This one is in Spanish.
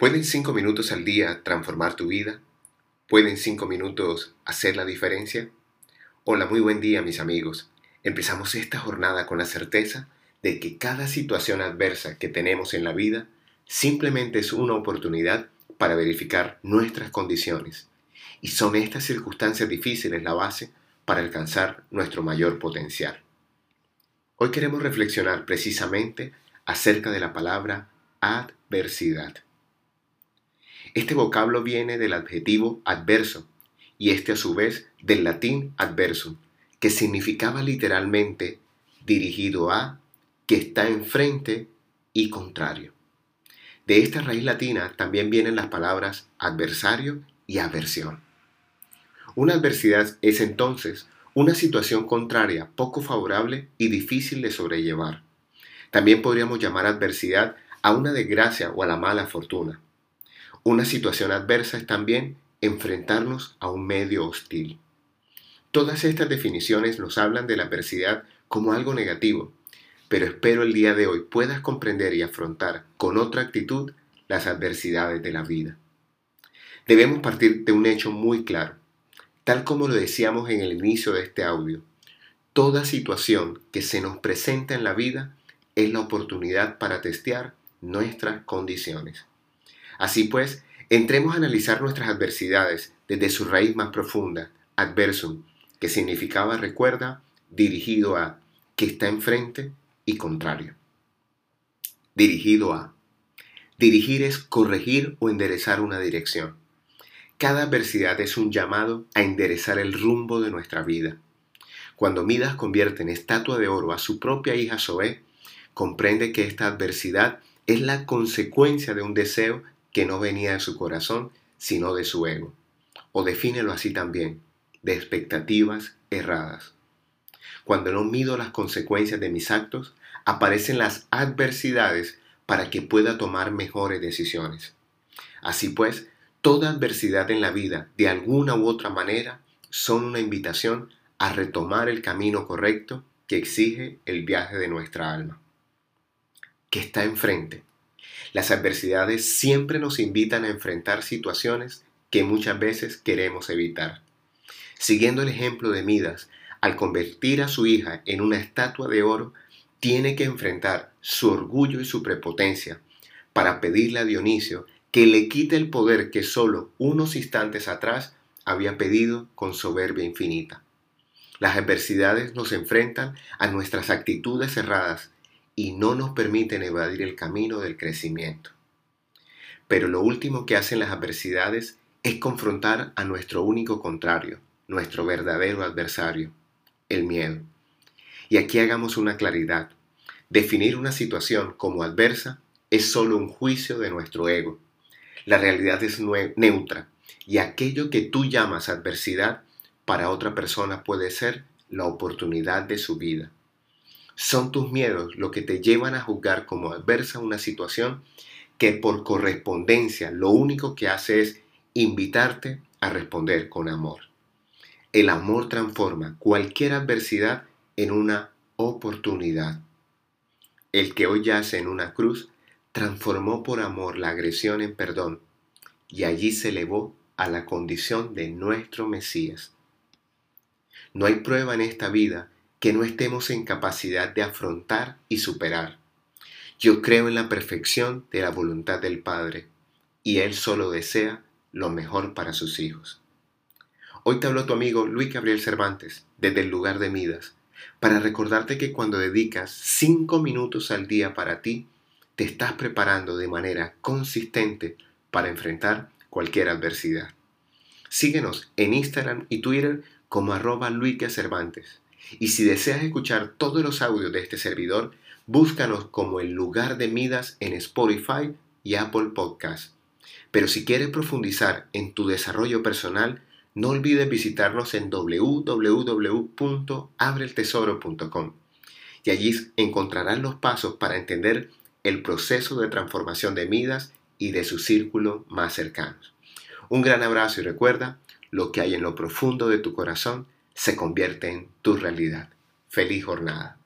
¿Pueden cinco minutos al día transformar tu vida? ¿Pueden cinco minutos hacer la diferencia? Hola, muy buen día mis amigos. Empezamos esta jornada con la certeza de que cada situación adversa que tenemos en la vida simplemente es una oportunidad para verificar nuestras condiciones. Y son estas circunstancias difíciles la base para alcanzar nuestro mayor potencial. Hoy queremos reflexionar precisamente acerca de la palabra adversidad. Este vocablo viene del adjetivo adverso y este a su vez del latín adversum, que significaba literalmente dirigido a, que está enfrente y contrario. De esta raíz latina también vienen las palabras adversario y aversión. Una adversidad es entonces una situación contraria, poco favorable y difícil de sobrellevar. También podríamos llamar adversidad a una desgracia o a la mala fortuna. Una situación adversa es también enfrentarnos a un medio hostil. Todas estas definiciones nos hablan de la adversidad como algo negativo, pero espero el día de hoy puedas comprender y afrontar con otra actitud las adversidades de la vida. Debemos partir de un hecho muy claro, tal como lo decíamos en el inicio de este audio. Toda situación que se nos presenta en la vida es la oportunidad para testear nuestras condiciones. Así pues, entremos a analizar nuestras adversidades desde su raíz más profunda, adversum, que significaba, recuerda, dirigido a, que está enfrente y contrario. Dirigido a. Dirigir es corregir o enderezar una dirección. Cada adversidad es un llamado a enderezar el rumbo de nuestra vida. Cuando Midas convierte en estatua de oro a su propia hija Zoé, comprende que esta adversidad es la consecuencia de un deseo que no venía de su corazón, sino de su ego. O defínelo así también, de expectativas erradas. Cuando no mido las consecuencias de mis actos, aparecen las adversidades para que pueda tomar mejores decisiones. Así pues, toda adversidad en la vida, de alguna u otra manera, son una invitación a retomar el camino correcto que exige el viaje de nuestra alma. Que está enfrente, las adversidades siempre nos invitan a enfrentar situaciones que muchas veces queremos evitar. Siguiendo el ejemplo de Midas, al convertir a su hija en una estatua de oro, tiene que enfrentar su orgullo y su prepotencia para pedirle a Dionisio que le quite el poder que solo unos instantes atrás había pedido con soberbia infinita. Las adversidades nos enfrentan a nuestras actitudes cerradas y no nos permiten evadir el camino del crecimiento. Pero lo último que hacen las adversidades es confrontar a nuestro único contrario, nuestro verdadero adversario, el miedo. Y aquí hagamos una claridad. Definir una situación como adversa es solo un juicio de nuestro ego. La realidad es neutra y aquello que tú llamas adversidad para otra persona puede ser la oportunidad de su vida. Son tus miedos lo que te llevan a juzgar como adversa una situación que por correspondencia lo único que hace es invitarte a responder con amor. El amor transforma cualquier adversidad en una oportunidad. El que hoy yace en una cruz transformó por amor la agresión en perdón y allí se elevó a la condición de nuestro Mesías. No hay prueba en esta vida que no estemos en capacidad de afrontar y superar. Yo creo en la perfección de la voluntad del Padre y Él solo desea lo mejor para sus hijos. Hoy te habló tu amigo Luis Gabriel Cervantes desde el lugar de Midas para recordarte que cuando dedicas cinco minutos al día para ti, te estás preparando de manera consistente para enfrentar cualquier adversidad. Síguenos en Instagram y Twitter como arroba Cervantes y si deseas escuchar todos los audios de este servidor, búscanos como el lugar de Midas en Spotify y Apple Podcast. Pero si quieres profundizar en tu desarrollo personal, no olvides visitarnos en www.abreltesoro.com y allí encontrarás los pasos para entender el proceso de transformación de Midas y de su círculo más cercanos. Un gran abrazo y recuerda, lo que hay en lo profundo de tu corazón se convierte en tu realidad. Feliz jornada.